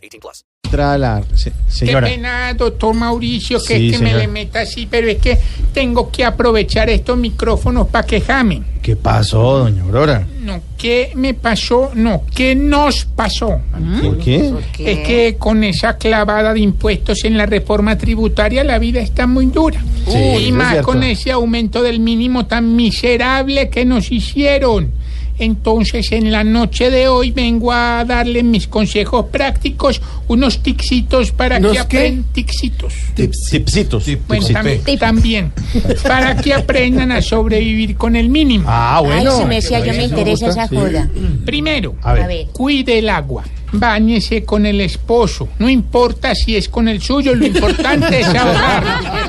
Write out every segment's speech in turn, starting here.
18 plus. Tra la se- Qué señora. pena, doctor Mauricio, que Sí, es que me señor. le meta así, pero es que tengo que aprovechar estos micrófonos para que jamen. ¿Qué pasó, doña Aurora? No, ¿qué me pasó? No, ¿qué nos pasó? ¿Por qué? Es que con esa clavada de impuestos en la reforma tributaria la vida está muy dura. Sí, y es más cierto. con ese aumento del mínimo tan miserable que nos hicieron. Entonces, en la noche de hoy vengo a darle mis consejos prácticos, unos tixitos para que aprendan. Tixitos. Tipsitos. Bueno, tam- también. Para que aprendan a sobrevivir con el mínimo. Ah, bueno. Ay, se me decía, yo me interesa esa Sí. joda. Primero, A ver. Cuide el agua. Báñese con el esposo. No importa si es con el suyo, lo importante es ahorrar.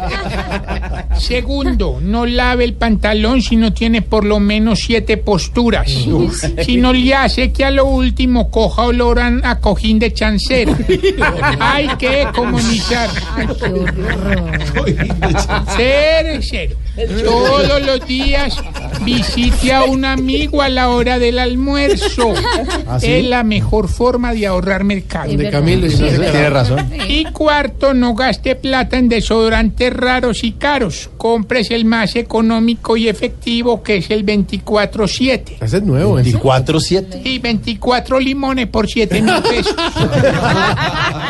Segundo, no lave el pantalón si no tiene por lo menos siete posturas. Si no le hace que a lo último coja olor a, cojín de chancera. Hay que comunizar. Ser cero. Todos los días visite a un amigo a la hora del almuerzo. ¿Ah, sí? Es la mejor forma de ahorrar mercado. Tiene razón. Y cuarto, no gaste plata en desodorantes raros y caros. Compres el más económico y efectivo que es el 24-7. Ese es nuevo, ¿eh? 24-7. Y 24 limones por 7 mil pesos.